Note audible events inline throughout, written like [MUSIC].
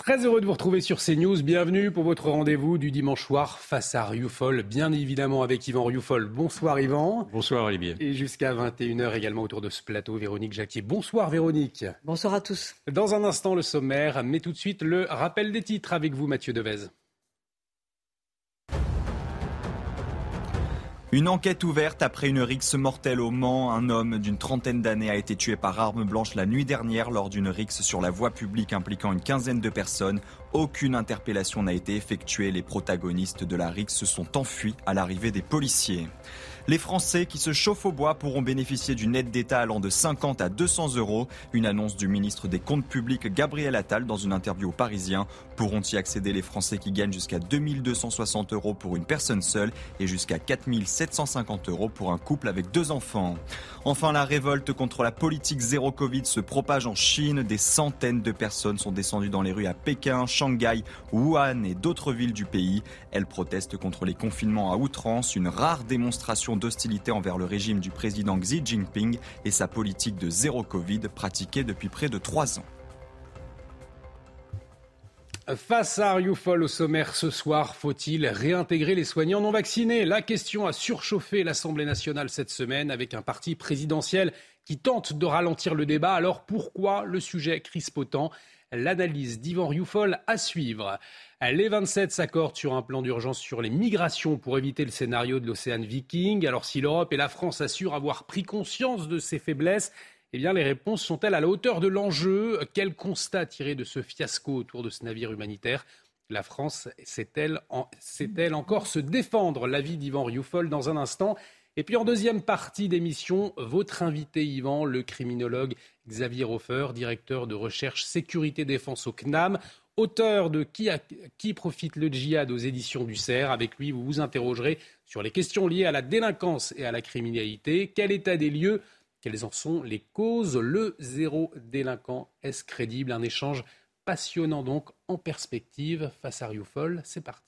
Très heureux de vous retrouver sur CNews. Bienvenue pour votre rendez-vous du dimanche soir face à Rioufol. Bien évidemment avec Yvan Rioufol. Bonsoir Yvan. Bonsoir Olivier. Et jusqu'à 21h également autour de ce plateau, Véronique Jacquier. Bonsoir Véronique. Bonsoir à tous. Dans un instant, le sommaire, mais tout de suite le rappel des titres avec vous, Mathieu Devez. Une enquête ouverte après une rixe mortelle au Mans. Un homme d'une trentaine d'années a été tué par arme blanche la nuit dernière lors d'une rixe sur la voie publique impliquant une quinzaine de personnes. Aucune interpellation n'a été effectuée. Les protagonistes de la rixe se sont enfuis à l'arrivée des policiers. Les Français qui se chauffent au bois pourront bénéficier d'une aide d'État allant de 50 à 200 euros. Une annonce du ministre des Comptes publics Gabriel Attal dans une interview aux Parisiens. Pourront y accéder les Français qui gagnent jusqu'à 2260 euros pour une personne seule et jusqu'à 4750 euros pour un couple avec deux enfants. Enfin, la révolte contre la politique zéro Covid se propage en Chine. Des centaines de personnes sont descendues dans les rues à Pékin, Shanghai, Wuhan et d'autres villes du pays. Elles protestent contre les confinements à outrance, une rare démonstration d'hostilité envers le régime du président Xi Jinping et sa politique de zéro Covid pratiquée depuis près de trois ans. Face à Rioufol au sommaire ce soir, faut-il réintégrer les soignants non vaccinés? La question a surchauffé l'Assemblée nationale cette semaine avec un parti présidentiel qui tente de ralentir le débat. Alors pourquoi le sujet crispotant L'analyse d'Yvan Rioufol à suivre. Les 27 s'accordent sur un plan d'urgence sur les migrations pour éviter le scénario de l'océan Viking. Alors si l'Europe et la France assurent avoir pris conscience de ces faiblesses, eh bien, les réponses sont-elles à la hauteur de l'enjeu? Quel constat tirer de ce fiasco autour de ce navire humanitaire? La France sait-elle encore se défendre? L'avis d'Yvan Rioufol dans un instant. Et puis en deuxième partie d'émission, votre invité Yvan, le criminologue Xavier Hofer, directeur de recherche sécurité défense au CNAM, auteur de qui, profite le djihad aux éditions du CERF. Avec lui, vous vous interrogerez sur les questions liées à la délinquance et à la criminalité. Quel état des lieux quelles en sont les causes? Le zéro délinquant, est-ce crédible? Un échange passionnant donc en perspective face à Rioufol. C'est parti.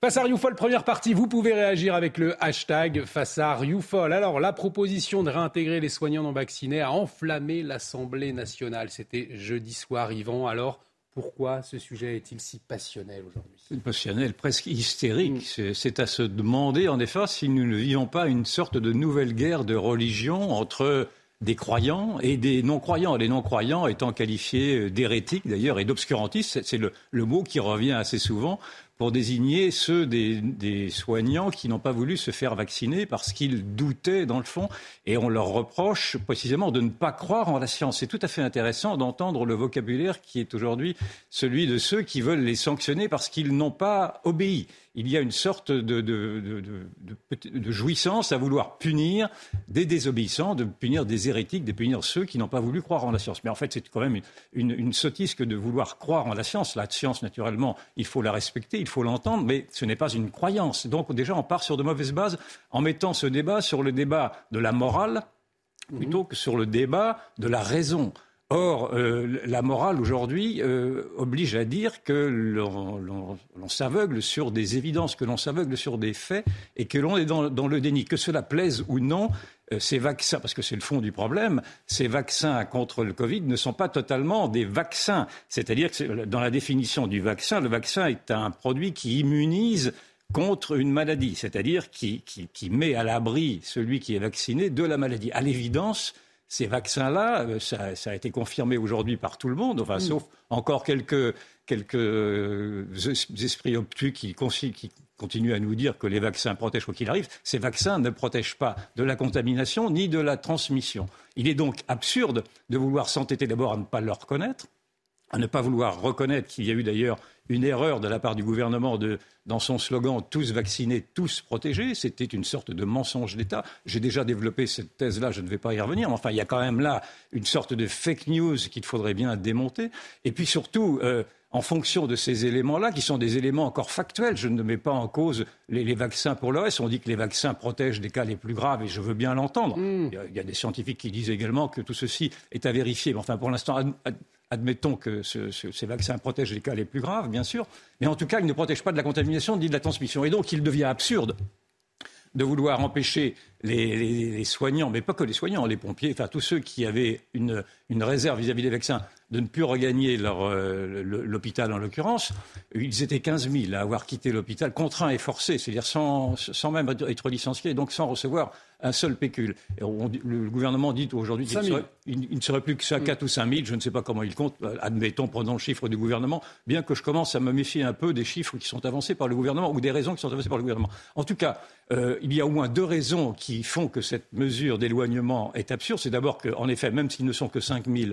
Face à Rioufol, première partie, vous pouvez réagir avec le hashtag face à Rioufol. Alors, la proposition de réintégrer les soignants non vaccinés a enflammé l'Assemblée nationale. C'était jeudi soir, Yvan. Alors, pourquoi ce sujet est-il si passionnel aujourd'hui? Passionnel, presque hystérique. Mm. C'est à se demander, en effet, si nous ne vivons pas une sorte de nouvelle guerre de religion entre des croyants et des non-croyants. Les non-croyants étant qualifiés d'hérétiques d'ailleurs et d'obscurantistes, c'est le, le, mot qui revient assez souvent pour désigner ceux des, soignants qui n'ont pas voulu se faire vacciner parce qu'ils doutaient dans le fond et on leur reproche précisément de ne pas croire en la science. C'est tout à fait intéressant d'entendre le vocabulaire qui est aujourd'hui celui de ceux qui veulent les sanctionner parce qu'ils n'ont pas obéi il y a une sorte de, de, jouissance à vouloir punir des désobéissants, de punir des hérétiques, de punir ceux qui n'ont pas voulu croire en la science. Mais en fait, c'est quand même une, une, sottise que de vouloir croire en la science. La science, naturellement, il faut la respecter, il faut l'entendre, mais ce n'est pas une croyance. Donc déjà, on part sur de mauvaises bases en mettant ce débat sur le débat de la morale plutôt que sur le débat de la raison. Or, euh, la morale aujourd'hui euh, oblige à dire que l'on s'aveugle sur des évidences, que l'on s'aveugle sur des faits et que l'on est dans, le déni. Que cela plaise ou non, euh, ces vaccins, parce que c'est le fond du problème, ces vaccins contre le Covid ne sont pas totalement des vaccins. C'est-à-dire que dans la définition du vaccin, le vaccin est un produit qui immunise contre une maladie, c'est-à-dire qui, qui met à l'abri celui qui est vacciné de la maladie. À l'évidence, ces vaccins-là, euh, ça, a été confirmé aujourd'hui par tout le monde, enfin, sauf encore quelques, quelques euh, esprits obtus qui, qui continuent à nous dire que les vaccins protègent quoi qu'il arrive. Ces vaccins ne protègent pas de la contamination ni de la transmission. Il est donc absurde de vouloir s'entêter d'abord à ne pas le reconnaître, à ne pas vouloir reconnaître qu'il y a eu d'ailleurs une erreur de la part du gouvernement de, dans son slogan tous vaccinés, tous protégés. C'était une sorte de mensonge d'État. J'ai déjà développé cette thèse-là, je ne vais pas y revenir. Mais enfin, il y a quand même là une sorte de fake news qu'il faudrait bien démonter. Et puis surtout, euh, en fonction de ces éléments-là, qui sont des éléments encore factuels. Je ne mets pas en cause les, vaccins pour reste. On dit que les vaccins protègent des cas les plus graves, et je veux bien l'entendre. Hmm. Il, y a des scientifiques qui disent également que tout ceci est à vérifier. Mais enfin, pour l'instant, admettons que ces vaccins protègent les cas les plus graves, bien sûr. Mais en tout cas, ils ne protègent pas de la contamination ni de la transmission. Et donc, il devient absurde de vouloir empêcher les, soignants, mais pas que les soignants, les pompiers, enfin tous ceux qui avaient une, réserve vis-à-vis des vaccins, de ne plus regagner euh, l'hôpital en l'occurrence. Ils étaient 15 000 à avoir quitté l'hôpital, contraints et forcés, c'est-à-dire sans, sans, même être licenciés, donc sans recevoir un seul pécule. le gouvernement dit aujourd'hui qu'il ne serait plus que ça, 4 mm. ou 5 000, je ne sais pas comment il compte, euh, admettons, prenons le chiffre du gouvernement, bien que je commence à me méfier un peu des chiffres qui sont avancés par le gouvernement ou des raisons qui sont avancées par le gouvernement. En tout cas, euh, il y a au moins deux raisons qui font que cette mesure d'éloignement est absurde. C'est d'abord qu'en effet, même s'ils ne sont que 5 000,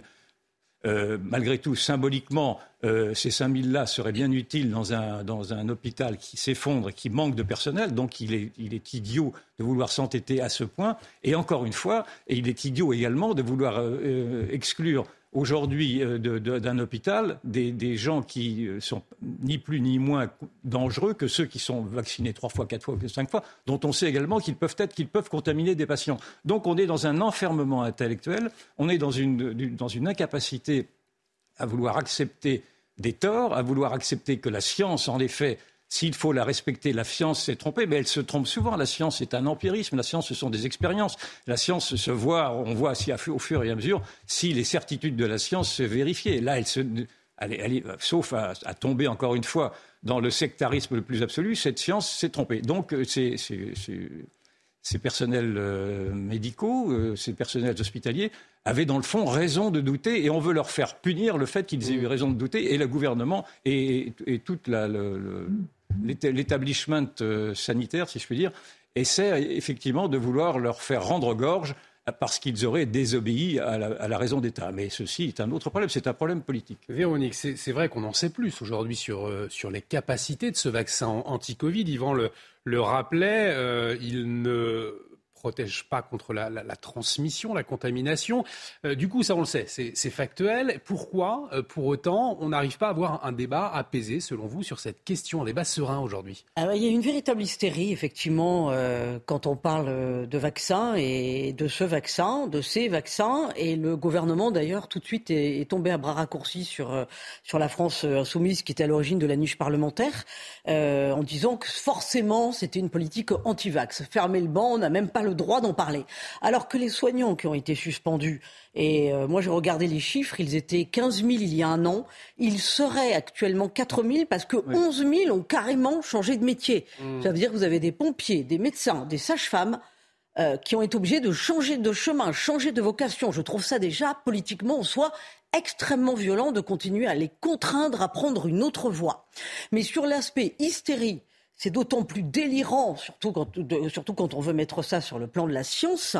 euh, malgré tout, symboliquement, euh, ces 5 000 là seraient bien utiles dans un, dans un hôpital qui s'effondre, qui manque de personnel. Donc il est, il est idiot de vouloir s'entêter à ce point. Et encore une fois, et il est idiot également de vouloir euh, exclure aujourd'hui euh, d'un hôpital des, gens qui euh, sont ni plus ni moins dangereux que ceux qui sont vaccinés trois fois, quatre fois, cinq fois, dont on sait également qu'ils peuvent être, qu'ils peuvent contaminer des patients. Donc on est dans un enfermement intellectuel, on est dans une, dans une incapacité à vouloir accepter des torts, à vouloir accepter que la science, en effet, s'il faut la respecter, la science s'est trompée, mais elle se trompe souvent. La science est un empirisme, la science ce sont des expériences. La science se voit, on voit si, au fur et à mesure si les certitudes de la science se vérifient. Là, elle se, elle, sauf à, tomber encore une fois dans le sectarisme le plus absolu, cette science s'est trompée. Donc, euh, ces, personnels euh, médicaux, euh, ces personnels hospitaliers avaient dans le fond raison de douter et on veut leur faire punir le fait qu'ils aient eu raison de douter et le gouvernement et, et toute la, le, l'établissement euh, sanitaire, si je puis dire, essaie effectivement de vouloir leur faire rendre gorge parce qu'ils auraient désobéi à la, raison d'État. Mais ceci est un autre problème, c'est un problème politique. Véronique, c'est vrai qu'on en sait plus aujourd'hui sur, euh, sur les capacités de ce vaccin anti-Covid. Yvan le, rappelait, euh, il ne protège pas contre la, transmission, la contamination. Euh, du coup, ça on le sait, c'est factuel. Pourquoi, euh, pour autant, on n'arrive pas à avoir un débat apaisé, selon vous, sur cette question, un débat serein aujourd'hui? Ah Il y a une véritable hystérie, effectivement, euh, quand on parle de vaccins et de ce vaccin, de ces vaccins. Et le gouvernement, d'ailleurs, tout de suite est, tombé à bras raccourcis sur, sur la France insoumise, qui était à l'origine de la niche parlementaire, en disant que forcément, c'était une politique anti-vax. Fermer le banc, on n'a même pas le droit d'en parler. Alors que les soignants qui ont été suspendus, et euh, moi j'ai regardé les chiffres, ils étaient 15 000 il y a un an, ils seraient actuellement 4 000 parce que 11 000 ont carrément changé de métier. Mmh. Ça veut dire que vous avez des pompiers, des médecins, des sages-femmes. Euh, qui ont été obligés de changer de chemin, changer de vocation. Je trouve ça déjà politiquement en soi extrêmement violent de continuer à les contraindre à prendre une autre voie. Mais sur l'aspect hystérie c'est d'autant plus délirant, surtout quand, on veut mettre ça sur le plan de la science,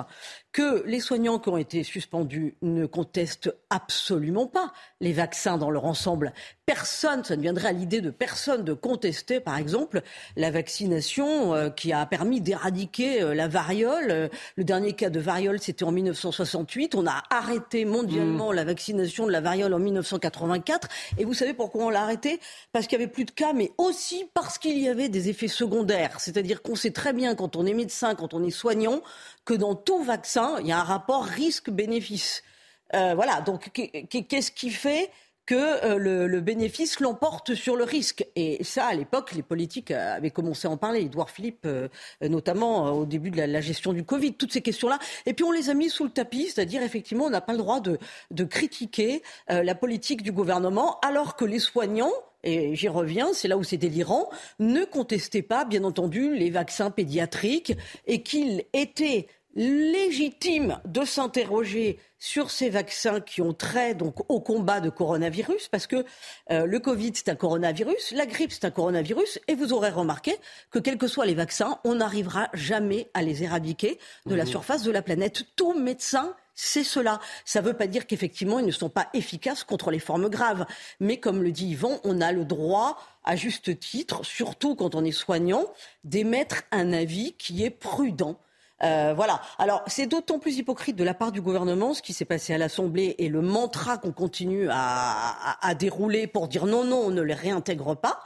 que les soignants qui ont été suspendus ne contestent absolument pas les vaccins dans leur ensemble. Personne, ça ne viendrait à l'idée de personne de contester, par exemple, la vaccination euh, qui a permis d'éradiquer euh, la variole. Euh, le dernier cas de variole, c'était en 1968. On a arrêté mondialement mmh. la vaccination de la variole en 1984. Et vous savez pourquoi on l'a arrêté? Parce qu'il y avait plus de cas, mais aussi parce qu'il y avait des effets secondaires. C'est-à-dire qu'on sait très bien quand on est médecin, quand on est soignant, que dans tout vaccin, il y a un rapport risque-bénéfice. Euh, voilà, donc qu'est-ce qui fait que euh, le, bénéfice l'emporte sur le risque? Et ça, à l'époque, les politiques avaient commencé à en parler. Edouard Philippe, euh, notamment au début de la, gestion du Covid, toutes ces questions-là. Et puis on les a mis sous le tapis, c'est-à-dire effectivement, on n'a pas le droit de critiquer la politique du gouvernement, alors que les soignants et j'y reviens, c'est là où c'est délirant, ne contestaient pas, bien entendu, les vaccins pédiatriques et qu'il était légitime de s'interroger sur ces vaccins qui ont trait donc au combat de coronavirus, parce que euh, le Covid c'est un coronavirus, la grippe c'est un coronavirus, et vous aurez remarqué que quels que soient les vaccins, on n'arrivera jamais à les éradiquer de la mmh. surface de la planète. Tout médecin c'est cela. Ça ne veut pas dire qu'effectivement, ils ne sont pas efficaces contre les formes graves. Mais comme le dit Yvan, on a le droit, à juste titre, surtout quand on est soignant, d'émettre un avis qui est prudent. Euh, voilà. Alors, c'est d'autant plus hypocrite de la part du gouvernement ce qui s'est passé à l'Assemblée et le mantra qu'on continue à, dérouler pour dire non, non, on ne les réintègre pas,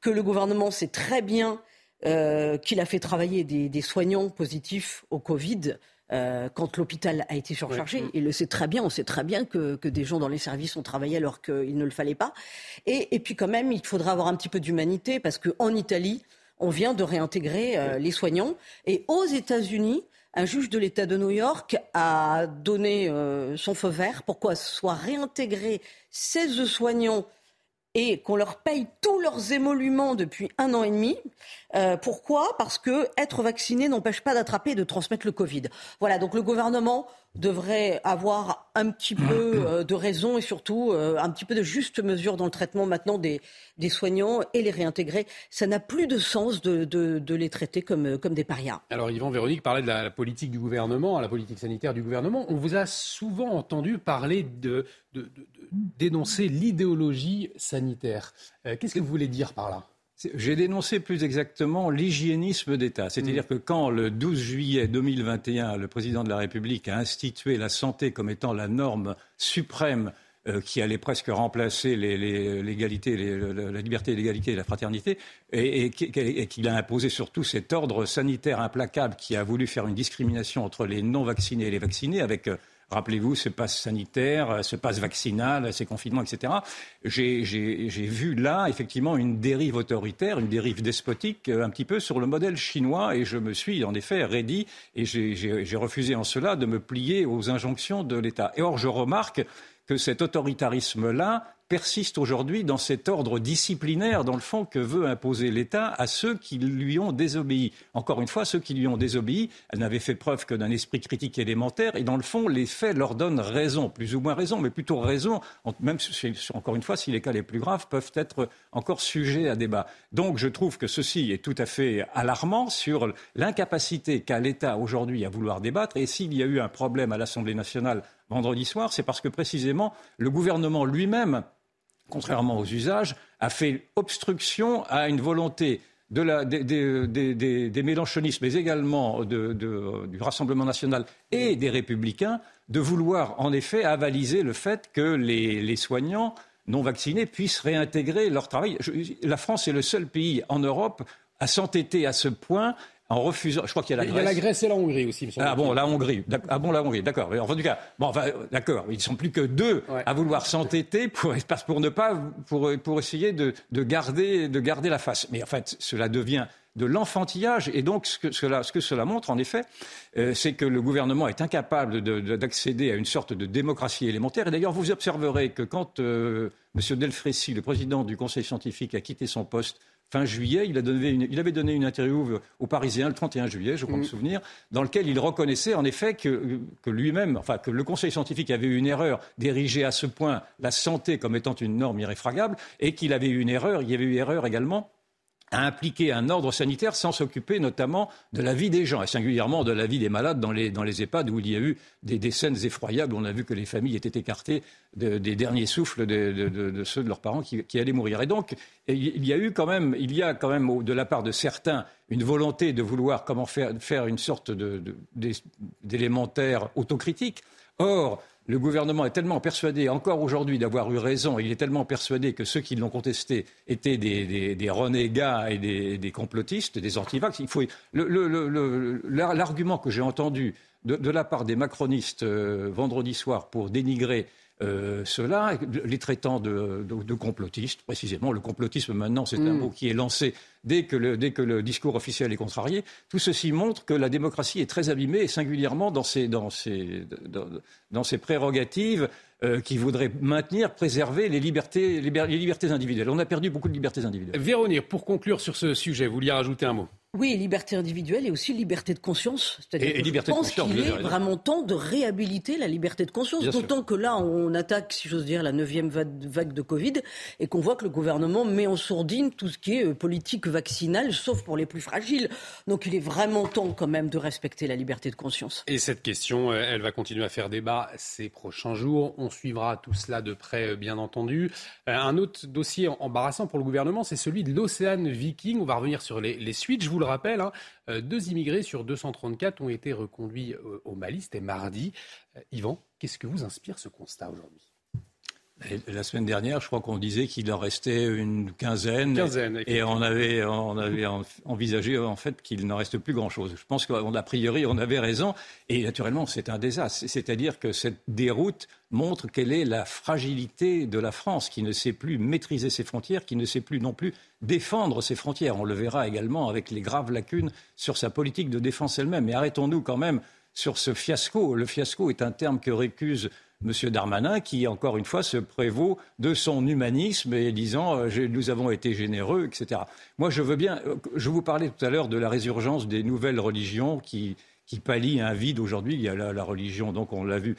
que le gouvernement sait très bien euh, qu'il a fait travailler des, soignants positifs au Covid. Euh, quand l'hôpital a été surchargé. Il le sait très bien, on sait très bien que, des gens dans les services ont travaillé alors qu'il ne le fallait pas. Et, puis quand même, il faudra avoir un petit peu d'humanité parce qu'en Italie, on vient de réintégrer euh, les soignants. Et aux États-Unis, un juge de l'État de New York a donné son feu vert pour quoi soient réintégrés 16 soignants et qu'on leur paye tous leurs émoluments depuis un an et demi. Euh, pourquoi? Parce que être vacciné n'empêche pas d'attraper et de transmettre le Covid. Voilà, donc le gouvernement devrait avoir un petit peu [CLEARS THROAT] euh, de raison et surtout euh, un petit peu de juste mesure dans le traitement maintenant des, des soignants et les réintégrer. Ça n'a plus de sens de, de, de, les traiter comme, comme des parias. Alors Yvan Véronique parlait de la politique du gouvernement, la politique sanitaire du gouvernement. On vous a souvent entendu parler de, de dénoncer l'idéologie sanitaire. Euh, qu'est-ce que vous voulez dire par là? J'ai dénoncé plus exactement l'hygiénisme d'État. C'est-à-dire mm. que quand, le 12 juillet 2021, le président de la République a institué la santé comme étant la norme suprême euh, qui allait presque remplacer l'égalité, la liberté, l'égalité et la fraternité, et, et qu'il a imposé surtout cet ordre sanitaire implacable qui a voulu faire une discrimination entre les non-vaccinés et les vaccinés avec euh, Rappelez-vous ce passe sanitaire, ce passe vaccinal, ces confinements, etc. J'ai vu là, effectivement, une dérive autoritaire, une dérive despotique, euh, un petit peu sur le modèle chinois, et je me suis, en effet, raidi, et j'ai refusé en cela de me plier aux injonctions de l'État. Et or, je remarque que cet autoritarisme-là persiste aujourd'hui dans cet ordre disciplinaire, dans le fond, que veut imposer l'État à ceux qui lui ont désobéi. Encore une fois, ceux qui lui ont désobéi, n'avaient fait preuve que d'un esprit critique élémentaire, et dans le fond, les faits leur donnent raison, plus ou moins raison, mais plutôt raison, même, encore une fois, si les cas les plus graves peuvent être encore sujets à débat. Donc, je trouve que ceci est tout à fait alarmant sur l'incapacité qu'a l'État aujourd'hui à vouloir débattre, et s'il y a eu un problème à l'Assemblée nationale vendredi soir, c'est parce que précisément le gouvernement lui-même, contrairement aux usages, a fait obstruction à une volonté des, mélanchonistes, mais également du Rassemblement national et des républicains, de vouloir en effet avaliser le fait que les, soignants non vaccinés puissent réintégrer leur travail. la France est le seul pays en Europe à s'entêter à ce point en refusant. Je crois qu'il y a la Grèce. Il y a la Grèce et la Hongrie aussi. Ah bon, la Hongrie. Ah bon, la Hongrie. D'accord. En tout cas, bon, enfin, d'accord. Ils ne sont plus que deux à vouloir s'entêter pour, [LAUGHS] pour ne pas, pour, pour essayer de, de, garder, de garder la face. Mais en fait, cela devient de l'enfantillage. Et donc, ce que cela, ce que cela montre, en effet, euh, c'est que le gouvernement est incapable d'accéder à une sorte de démocratie élémentaire. Et d'ailleurs, vous observerez que quand euh, M. Delfrécy, le président du Conseil scientifique, a quitté son poste fin juillet, il, avait donné une interview aux Parisiens le 31 juillet, je crois me mm. souvenir, dans lequel il reconnaissait en effet que, lui-même, enfin que le Conseil scientifique avait eu une erreur d'ériger à ce point la santé comme étant une norme irréfragable et qu'il avait eu une erreur, il y avait eu erreur également à impliquer un ordre sanitaire sans s'occuper notamment de la vie des gens, et singulièrement de la vie des malades dans les, dans les EHPAD où il y a eu des, scènes effroyables. On a vu que les familles étaient écartées des derniers souffles de, ceux de leurs parents qui, allaient mourir. Et donc, il y a eu quand même, il y a quand même de la part de certains une volonté de vouloir comment faire, faire une sorte d'élémentaire autocritique. Or, le gouvernement est tellement persuadé, encore aujourd'hui, d'avoir eu raison, il est tellement persuadé que ceux qui l'ont contesté étaient des, renégats et des, complotistes, des antivax. Il faut l'argument que j'ai entendu de, la part des macronistes euh, vendredi soir pour dénigrer euh, cela, les traitant de, complotistes, précisément. Le complotisme, maintenant, c'est un mm. mot qui est lancé dès que, le, dès que, le, discours officiel est contrarié. Tout ceci montre que la démocratie est très abîmée, et singulièrement dans ses, dans dans, ses prérogatives euh, qui voudraient maintenir, préserver les libertés, les, libertés individuelles. On a perdu beaucoup de libertés individuelles. Véronique, pour conclure sur ce sujet, vous vouliez rajouter un mot? Oui, liberté individuelle et aussi liberté de conscience. C'est-à-dire que je pense qu'il est vraiment temps de réhabiliter la liberté de conscience. D'autant que là, on attaque, si j'ose dire, la neuvième vague de Covid et qu'on voit que le gouvernement met en sourdine tout ce qui est euh, politique vaccinale, sauf pour les plus fragiles. Donc il est vraiment temps quand même de respecter la liberté de conscience. Et cette question, euh, elle va continuer à faire débat ces prochains jours. On suivra tout cela de près, euh, bien entendu. Un autre dossier embarrassant pour le gouvernement, c'est celui de l'Océan Viking. On va revenir sur les, suites. Je vous le rappelle, hein, euh, deux immigrés sur 234 ont été reconduits euh, au Mali, c'était mardi. Euh, Yvan, qu'est-ce que vous inspire ce constat aujourd'hui? La semaine dernière, je crois qu'on disait qu'il en restait une quinzaine. et on avait, on avait envisagé en fait qu'il n'en reste plus grand-chose. Je pense qu'a priori, on avait raison. Et naturellement, c'est un désastre. C'est-à-dire que cette déroute montre quelle est la fragilité de la France, qui ne sait plus maîtriser ses frontières, qui ne sait plus non plus défendre ses frontières. On le verra également avec les graves lacunes sur sa politique de défense elle-même. Mais arrêtons-nous quand même sur ce fiasco. Le fiasco est un terme que récuse M. Darmanin, qui, encore une fois, se prévaut de son humanisme et disant euh, nous avons été généreux, etc. Moi, je veux bien. Euh, je vous parlais tout à l'heure de la résurgence des nouvelles religions qui, qui pallient un vide aujourd'hui. Il y a la, religion, donc on l'a vu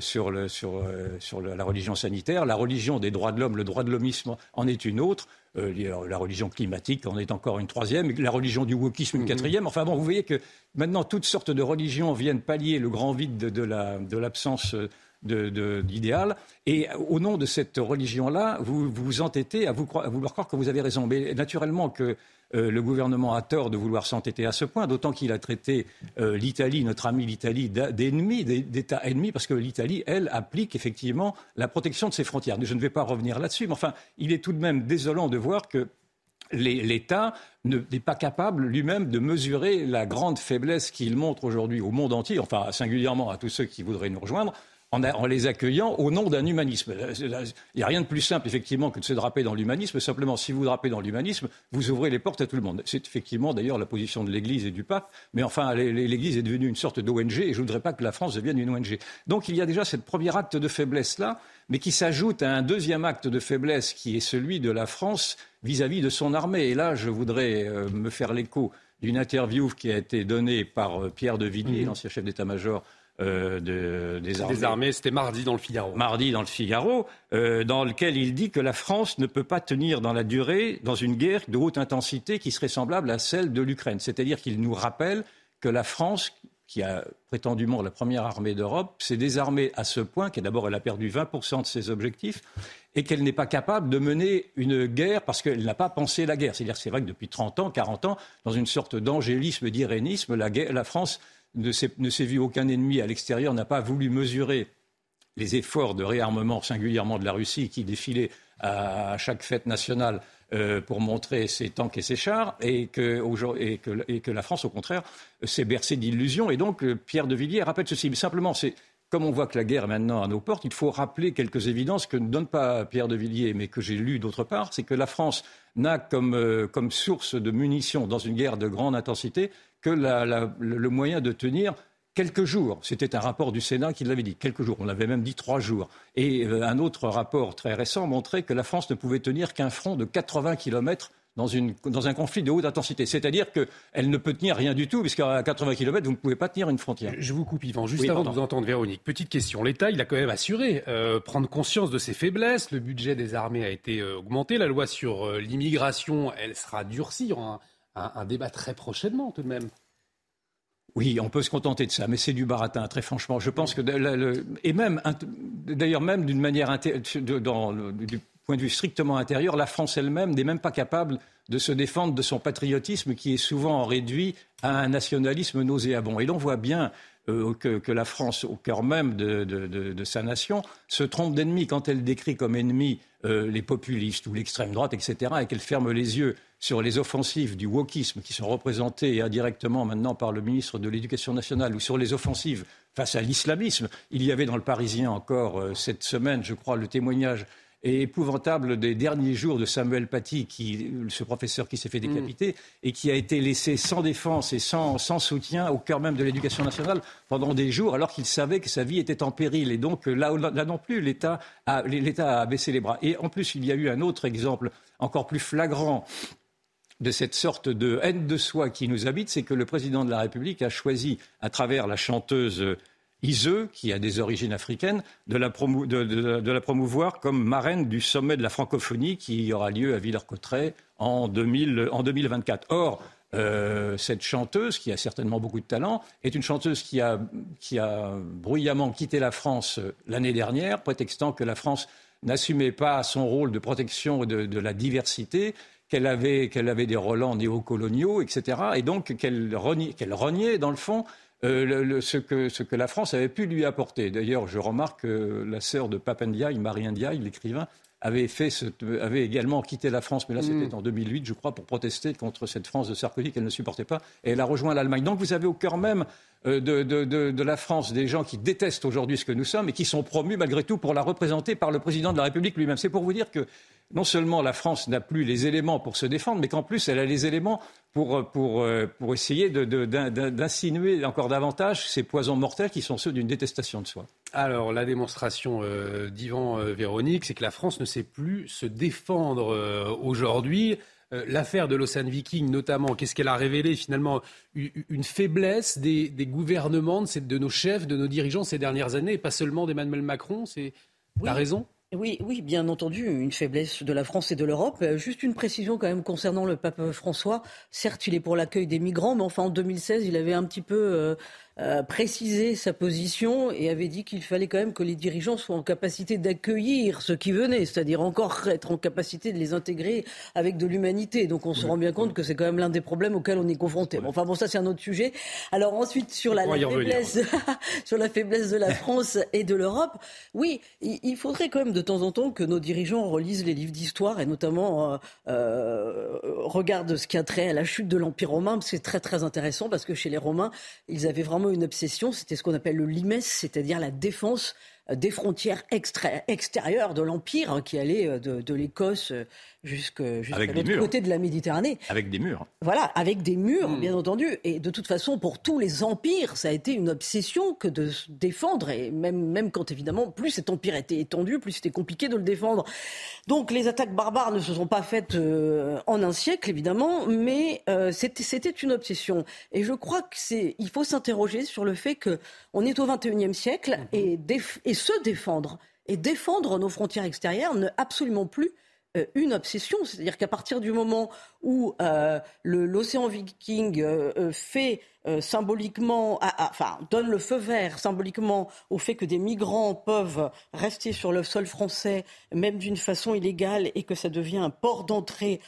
sur, le, sur, euh, sur la religion sanitaire, la religion des droits de l'homme, le droit de l'homisme en est une autre. la religion climatique en est encore une troisième, la religion du wokisme une mhm. quatrième. Enfin bon, vous voyez que maintenant toutes sortes de religions viennent pallier le grand vide de l'absence d'idéal. Et au nom de cette religion-là, vous vous entêtez à, vouloir croire que vous avez raison. Mais naturellement que euh, le gouvernement a tort de vouloir s'entêter à ce point, d'autant qu'il a traité euh, l'Italie, notre ami l'Italie, d'ennemi, d'État ennemi, parce que l'Italie, elle, applique effectivement la protection de ses frontières. Je ne vais pas revenir là-dessus, mais enfin, il est tout de même désolant de voir que l'État n'est pas capable lui-même de mesurer la grande faiblesse qu'il montre aujourd'hui au monde entier, enfin singulièrement à tous ceux qui voudraient nous rejoindre, en, les accueillant au nom d'un humanisme. Il n'y a rien de plus simple, effectivement, que de se draper dans l'humanisme. Simplement, si vous drapez dans l'humanisme, vous ouvrez les portes à tout le monde. C'est effectivement, d'ailleurs, la position de l'Église et du pape. Mais enfin, l'Église est devenue une sorte d'ONG et je ne voudrais pas que la France devienne une ONG. Donc, il y a déjà cette premier acte de faiblesse-là, mais qui s'ajoute à un deuxième acte de faiblesse qui est celui de la France vis-à-vis de son armée. Et là, je voudrais euh, me faire l'écho d'une interview qui a été donnée par euh, Pierre de Villiers, mmh. l'ancien chef d'état-major euh, des armées. C'était mardi dans le Figaro. Mardi dans le Figaro, euh, dans lequel il dit que la France ne peut pas tenir dans la durée dans une guerre de haute intensité qui serait semblable à celle de l'Ukraine. C'est-à-dire qu'il nous rappelle que la France, qui a prétendument la première armée d'Europe, s'est désarmée à ce point qu'elle d'abord elle a perdu 20% de ses objectifs et qu'elle n'est pas capable de mener une guerre parce qu'elle n'a pas pensé la guerre. C'est-à-dire c'est vrai que depuis 30 ans, 40 ans, dans une sorte d'angélisme, d'irénisme, la, la France ne s'est vu aucun ennemi à l'extérieur, n'a pas voulu mesurer les efforts de réarmement, singulièrement de la Russie, qui défilait à chaque fête nationale euh, pour montrer ses tanks et ses chars, et que, et que, la France, au contraire, s'est bercée d'illusions. Et donc, euh, Pierre de Villiers rappelle ceci. Mais simplement, c'est comme on voit que la guerre est maintenant à nos portes, il faut rappeler quelques évidences que ne donne pas Pierre de Villiers, mais que j'ai lues d'autre part. C'est que la France n'a comme, euh, source de munitions dans une guerre de grande intensité que le moyen de tenir quelques jours. C'était un rapport du Sénat qui l'avait dit, quelques jours. On avait même dit trois jours. Et euh, un autre rapport très récent montrait que la France ne pouvait tenir qu'un front de 80 kilomètres dans, un conflit de haute intensité. C'est-à-dire qu'elle ne peut tenir rien du tout, puisqu'à 80 km, vous ne pouvez pas tenir une frontière. Je vous coupe, Yvan, juste avant de vous entendre, Véronique. Petite question. L'État, il a quand même assuré euh, prendre conscience de ses faiblesses. Le budget des armées a été euh, augmenté. La loi sur l'immigration, elle sera durcie. Il y aura un débat très prochainement, tout de même. Oui, on peut se contenter de ça, mais c'est du baratin, très franchement. Je pense que, et même, d'ailleurs, même d'une manière, dans, du point de vue strictement intérieur, la France elle-même n'est même pas capable de se défendre de son patriotisme qui est souvent réduit à un nationalisme nauséabond. Et l'on voit bien euh, que, la France, au cœur même de, sa nation, se trompe d'ennemi quand elle décrit comme ennemi euh, les populistes ou l'extrême droite, etc., et qu'elle ferme les yeux sur les offensives du wokisme qui sont représentées indirectement maintenant par le ministre de l'Éducation nationale ou sur les offensives face à l'islamisme. Il y avait dans le Parisien encore euh, cette semaine, je crois, le témoignage épouvantable des derniers jours de Samuel Paty, qui, ce professeur qui s'est fait mm. décapiter et qui a été laissé sans défense et sans, soutien au cœur même de l'éducation nationale pendant des jours, alors qu'il savait que sa vie était en péril. Et donc là, là non plus, l'État a baissé les bras. Et en plus, il y a eu un autre exemple encore plus flagrant de cette sorte de haine de soi qui nous habite, c'est que le président de la République a choisi, à travers la chanteuse Iseux, qui a des origines africaines, de la, promouvoir comme marraine du sommet de la francophonie qui aura lieu à Villers-Cotterêts en, 2024. Or, euh, cette chanteuse, qui a certainement beaucoup de talent, est une chanteuse qui a, bruyamment quitté la France euh, l'année dernière, prétextant que la France n'assumait pas son rôle de protection de, la diversité, qu'elle avait, des relents néocoloniaux, etc. Et donc qu'elle reniait, dans le fond, euh, ce, que, la France avait pu lui apporter. D'ailleurs, je remarque que la sœur de Papendiaï, Marie Ndiaye, l'écrivain, avait, fait avait également quitté la France, mais là c'était mm. en 2008, je crois, pour protester contre cette France de Sarkozy qu'elle ne supportait pas, et elle a rejoint l'Allemagne. Donc vous avez au cœur même euh, de, la France des gens qui détestent aujourd'hui ce que nous sommes et qui sont promus malgré tout pour la représenter par le président de la République lui-même. C'est pour vous dire que non seulement la France n'a plus les éléments pour se défendre, mais qu'en plus elle a les éléments pour, pour, euh, pour essayer d'insinuer encore davantage ces poisons mortels qui sont ceux d'une détestation de soi. Alors, la démonstration euh, d'Ivan euh, Véronique, c'est que la France ne sait plus se défendre aujourd'hui. L'affaire de l'Ocean Viking, notamment, qu'est-ce qu'elle a révélé finalement Une faiblesse des, gouvernements, de, de, nos chefs, de nos dirigeants ces dernières années, et pas seulement d'Emmanuel Macron. C'est la raison? Oui, oui, bien entendu, une faiblesse de la France et de l'Europe. Euh, juste une précision quand même concernant le pape François. Certes, il est pour l'accueil des migrants, mais enfin en 2016, il avait un petit peu euh, précisé sa position et avait dit qu'il fallait quand même que les dirigeants soient en capacité d'accueillir ceux qui venaient, c'est-à-dire encore être en capacité de les intégrer avec de l'humanité. Donc on se rend bien compte que c'est quand même l'un des problèmes auxquels on est confronté. enfin bon, ça c'est un autre sujet. Alors ensuite sur la, faiblesse, [LAUGHS] sur la faiblesse de la [LAUGHS] France et de l'Europe, oui, il, faudrait quand même de temps en temps que nos dirigeants relisent les livres d'histoire et notamment euh, euh, regardent ce qui a trait à la chute de l'Empire romain. C'est très très intéressant parce que chez les Romains, ils avaient vraiment une obsession, c'était ce qu'on appelle le limes, c'est-à-dire la défense des frontières extérieures de l'Empire, hein, qui allait euh, de, l'Écosse euh, jusqu'à l'autre côté de la Méditerranée. Avec des murs. Voilà, avec des murs, hmm. bien entendu. Et de toute façon, pour tous les empires, ça a été une obsession que de se défendre. Et même, même quand, évidemment, plus cet empire était étendu, plus c'était compliqué de le défendre. Donc les attaques barbares ne se sont pas faites en un siècle, évidemment, mais c'était une obsession. Et je crois qu'il faut s'interroger sur le fait qu'on est au XXIe siècle hmm. et, et et se défendre et défendre nos frontières extérieures n'est absolument plus euh, une obsession. C'est-à-dire qu'à partir du moment où euh, l'océan Viking euh, fait symboliquement, enfin donne le feu vert symboliquement au fait que des migrants peuvent rester sur le sol français, même d'une façon illégale, et que ça devient un port d'entrée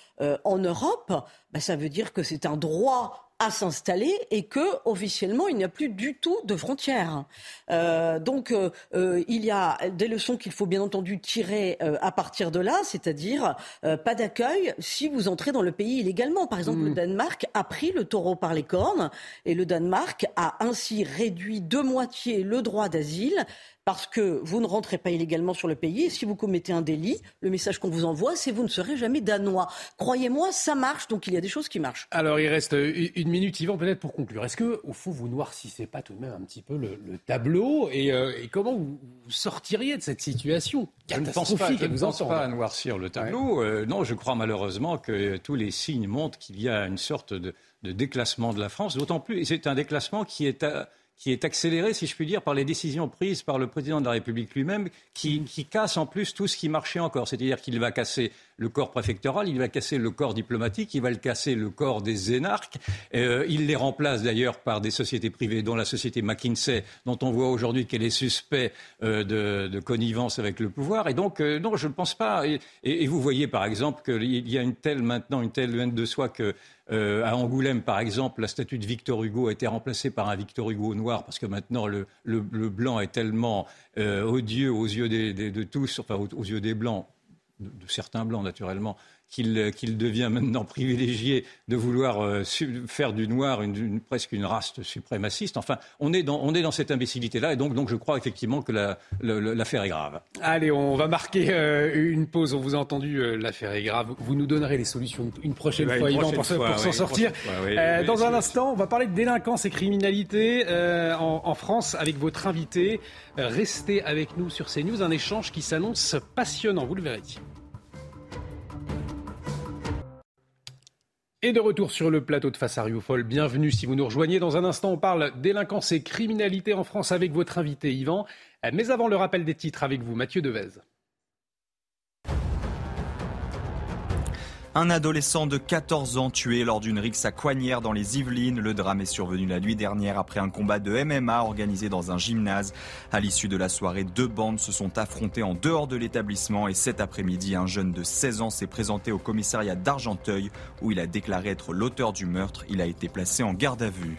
en Europe, bah, ça veut dire que c'est un droit à s'installer et que officiellement il n'y a plus du tout de frontières. Euh, donc euh, euh, il y a des leçons qu'il faut bien entendu tirer à partir de là, c'est-à-dire pas d'accueil si vous entrez dans le pays illégalement. Par exemple, le mm. Danemark a pris le taureau par les cornes et le Danemark a ainsi réduit de moitié le droit d'asile parce que vous ne rentrez pas illégalement sur le pays. Et si vous commettez un délit, le message qu'on vous envoie, c'est vous ne serez jamais danois. Croyez-moi, ça marche. Donc il y a des choses qui marchent. Alors il reste une minute, Yvan, peut-être pour conclure. Est-ce que, au fond, vous noircissez pas tout de même un petit peu le, tableau et, euh, comment vous, sortiriez de cette situation? Je ne pense pas, je ne pense pas à noircir le tableau. Euh, non, je crois malheureusement que tous les signes montrent qu'il y a une sorte de, de déclassement de la France. D'autant plus, et c'est un déclassement qui est à, qui est accéléré, si je puis dire, par les décisions prises par le président de la République lui-même, qui, qui, casse en plus tout ce qui marchait encore. C'est-à-dire qu'il va casser le corps préfectoral, il va casser le corps diplomatique, il va le casser le corps des énarques. Euh, il les remplace d'ailleurs par des sociétés privées, dont la société McKinsey, dont on voit aujourd'hui qu'elle est suspecte euh, de, de, connivence avec le pouvoir. Et donc, euh, non, je ne pense pas. Et, et, vous voyez, par exemple, qu'il y a une telle maintenant, une telle haine de soi que euh, à Angoulême, par exemple, la statue de Victor Hugo a été remplacée par un Victor Hugo noir parce que maintenant le, le, blanc est tellement euh, odieux aux yeux de tous, enfin aux, yeux des blancs, de certains blancs naturellement, qu'il devient maintenant privilégié de vouloir euh, faire du noir une, presque une race suprémaciste. Enfin, on est dans, on est dans cette imbécilité-là, et donc, donc je crois effectivement que l'affaire est grave. Allez, on va marquer euh, une pause. On vous a entendu, euh, l'affaire est grave. Vous nous donnerez les solutions une prochaine fois, Yvan, pour, s'en sortir. dans un instant, on va parler de délinquance et criminalité en, en, France avec votre invité. restez avec nous sur CNews, un échange qui s'annonce passionnant, vous le verrez. Et de retour sur le plateau de Face à bienvenue si vous nous rejoignez. Dans un instant, on parle délinquance et criminalité en France avec votre invité Yvan. Mais avant le rappel des titres avec vous, Mathieu Devez. Un adolescent de 14 ans tué lors d'une rixe à Coignères dans les Yvelines. Le drame est survenu la nuit dernière après un combat de MMA organisé dans un gymnase. À l'issue de la soirée, deux bandes se sont affrontées en dehors de l'établissement et cet après-midi, un jeune de 16 ans s'est présenté au commissariat d'Argenteuil où il a déclaré être l'auteur du meurtre. Il a été placé en garde à vue.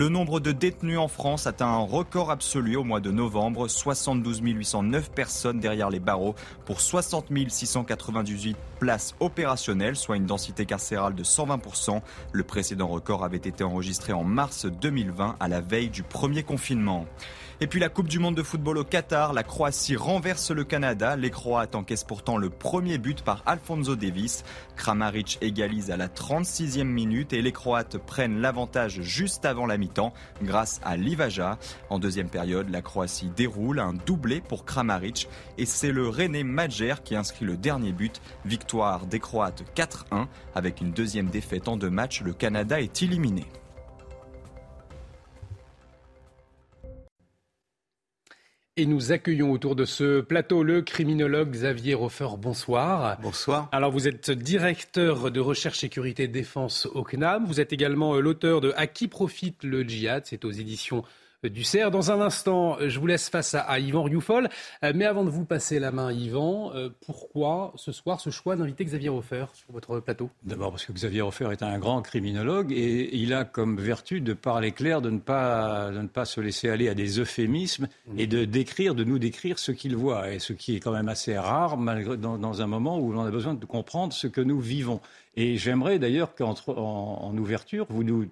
Le nombre de détenus en France atteint un record absolu au mois de novembre, 72 809 personnes derrière les barreaux pour 60 698 places opérationnelles, soit une densité carcérale de 120%. Le précédent record avait été enregistré en mars 2020 à la veille du premier confinement. Et puis la Coupe du Monde de football au Qatar, la Croatie renverse le Canada. Les Croates encaissent pourtant le premier but par Alfonso Davis. Kramaric égalise à la 36e minute et les Croates prennent l'avantage juste avant la mi-temps grâce à Livaja. En deuxième période, la Croatie déroule un doublé pour Kramaric et c'est le René Madjer qui inscrit le dernier but. Victoire des Croates 4-1. Avec une deuxième défaite en deux matchs, le Canada est éliminé. Et nous accueillons autour de ce plateau le criminologue Xavier Roffer. Bonsoir. Bonsoir. Alors vous êtes directeur de recherche sécurité défense au CNAM. Vous êtes également l'auteur de À qui profite le djihad? C'est aux éditions du CERF. Dans un instant, je vous laisse face à, Yvan Rioufol. Euh, mais avant de vous passer la main, Yvan, euh, pourquoi ce soir ce choix d'inviter Xavier Hofer sur votre plateau? D'abord parce que Xavier Hofer est un grand criminologue et il a comme vertu de parler clair, de ne pas, de ne pas se laisser aller à des euphémismes et de décrire, de nous décrire ce qu'il voit. Et ce qui est quand même assez rare malgré, dans, dans un moment où l'on a besoin de comprendre ce que nous vivons. Et j'aimerais d'ailleurs qu'en en ouverture, vous nous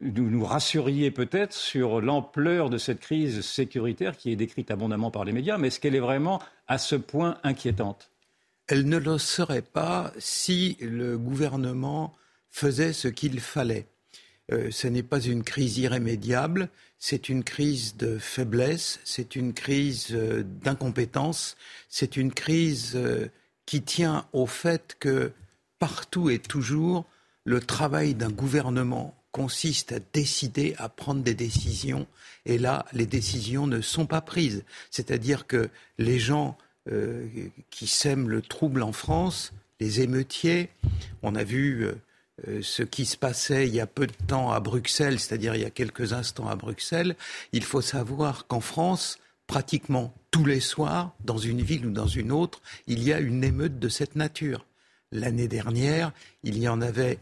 nous nous rassuriez peut-être sur l'ampleur de cette crise sécuritaire qui est décrite abondamment par les médias, mais est-ce qu'elle est vraiment à ce point inquiétante? Elle ne le serait pas si le gouvernement faisait ce qu'il fallait. Euh, ce n'est pas une crise irrémédiable, c'est une crise de faiblesse, c'est une crise euh, d'incompétence, c'est une crise euh, qui tient au fait que partout et toujours, le travail d'un gouvernement consiste à décider, à prendre des décisions. Et là, les décisions ne sont pas prises. C'est-à-dire que les gens euh, qui sèment le trouble en France, les émeutiers, on a vu euh, euh, ce qui se passait il y a peu de temps à Bruxelles, c'est-à-dire il y a quelques instants à Bruxelles. Il faut savoir qu'en France, pratiquement tous les soirs, dans une ville ou dans une autre, il y a une émeute de cette nature. L'année dernière, il y en avait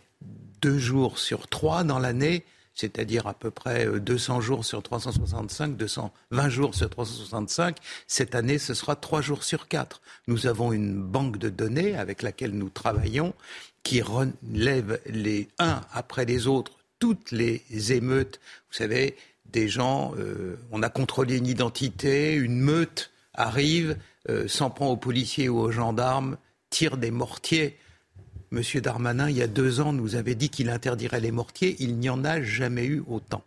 deux jours sur trois dans l'année, c'est-à-dire à peu près 200 euh, jours sur 365, 220 jours sur 365. Cette année, ce sera trois jours sur quatre. Nous avons une banque de données avec laquelle nous travaillons qui relève les uns après les autres toutes les émeutes. Vous savez, des gens, euh, on a contrôlé une identité, une meute arrive, euh, s'en prend aux policiers ou aux gendarmes, tire des mortiers M. Darmanin, il y a deux ans, nous avait dit qu'il interdirait les mortiers. Il n'y en a jamais eu autant.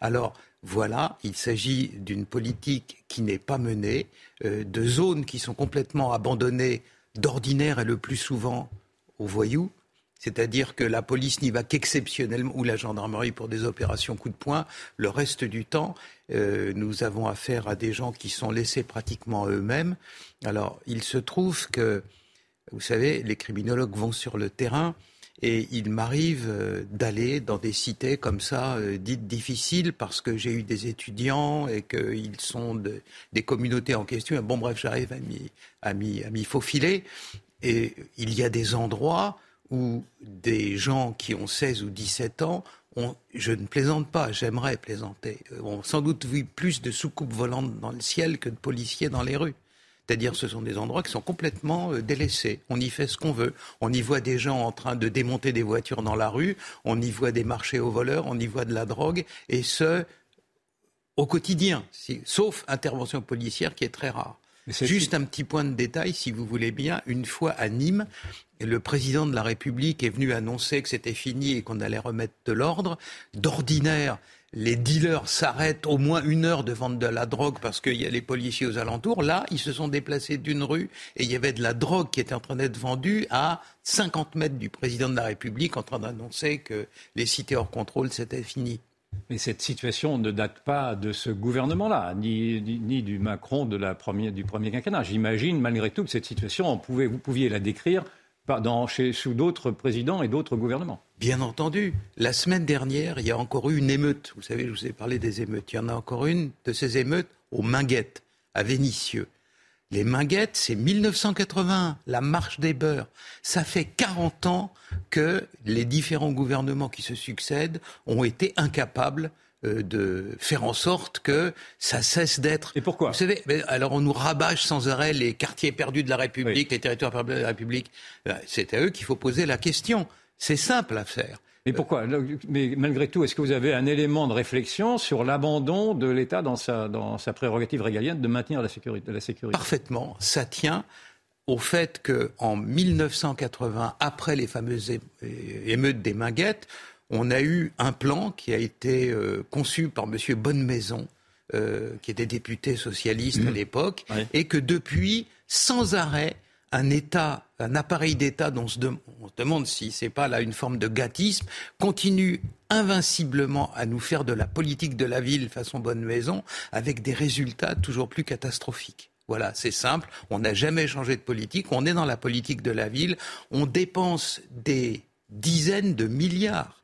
Alors, voilà, il s'agit d'une politique qui n'est pas menée, euh, de zones qui sont complètement abandonnées d'ordinaire et le plus souvent aux voyous. C'est-à-dire que la police n'y va qu'exceptionnellement, ou la gendarmerie pour des opérations coup de poing. Le reste du temps, euh, nous avons affaire à des gens qui sont laissés pratiquement eux-mêmes. Alors, il se trouve que vous savez, les criminologues vont sur le terrain et il m'arrive euh, d'aller dans des cités comme ça, euh, dites difficiles, parce que j'ai eu des étudiants et qu'ils sont des communautés en question. Bon, bref, j'arrive à m'y faufiler. Et il y a des endroits où des gens qui ont 16 ou 17 ans je ne plaisante pas, j'aimerais plaisanter, euh, ont sans doute vu plus de soucoupes volantes dans le ciel que de policiers dans les rues. C'est-à-dire ce sont des endroits qui sont complètement euh, délaissés. On y fait ce qu'on veut. On y voit des gens en train de démonter des voitures dans la rue, on y voit des marchés aux voleurs, on y voit de la drogue, et ce, au quotidien, sauf intervention policière qui est très rare. Juste un petit point de détail, si vous voulez bien. Une fois à Nîmes, le président de la République est venu annoncer que c'était fini et qu'on allait remettre de l'ordre. D'ordinaire, les dealers s'arrêtent au moins une heure de vendre de la drogue parce qu'il y a les policiers aux alentours. Là, ils se sont déplacés d'une rue et il y avait de la drogue qui était en train d'être vendue à 50 mètres du président de la République en train d'annoncer que les cités hors contrôle, c'était fini. Mais cette situation ne date pas de ce gouvernement-là, ni, du Macron de la première, du premier quinquennat. J'imagine malgré tout que cette situation, vous pouviez la décrire sous d'autres présidents et d'autres gouvernements. Bien entendu. La semaine dernière, il y a encore eu une émeute. Vous savez, je vous ai parlé des émeutes. Il y en a encore une de ces émeutes aux Minguettes, à Vénissieux. Les Minguettes, c'est 1980, la marche des beurs. Ça fait 40 ans que les différents gouvernements qui se succèdent ont été incapables de faire en sorte que ça cesse d'être. Et pourquoi? Vous savez, alors on nous rabâche sans arrêt les quartiers perdus de la République, les territoires perdus de la République. Euh, c'est à eux qu'il faut poser la question. C'est simple à faire. Mais pourquoi? Mais malgré tout, est-ce que vous avez un élément de réflexion sur l'abandon de l'État dans sa, dans sa prérogative régalienne de maintenir la sécurité, la sécurité? Parfaitement. Ça tient au fait qu'en 1980, après les fameuses émeutes des Minguettes, on a eu un plan qui a été euh, conçu par M. Bonnemaison, euh, qui était député socialiste à mmh. l'époque, et que depuis, sans arrêt, un État, un appareil d'État dont on se, demande si c'est pas là une forme de gâtisme, continue invinciblement à nous faire de la politique de la ville façon bonne maison, avec des résultats toujours plus catastrophiques. Voilà, c'est simple. On n'a jamais changé de politique. On est dans la politique de la ville. On dépense des dizaines de milliards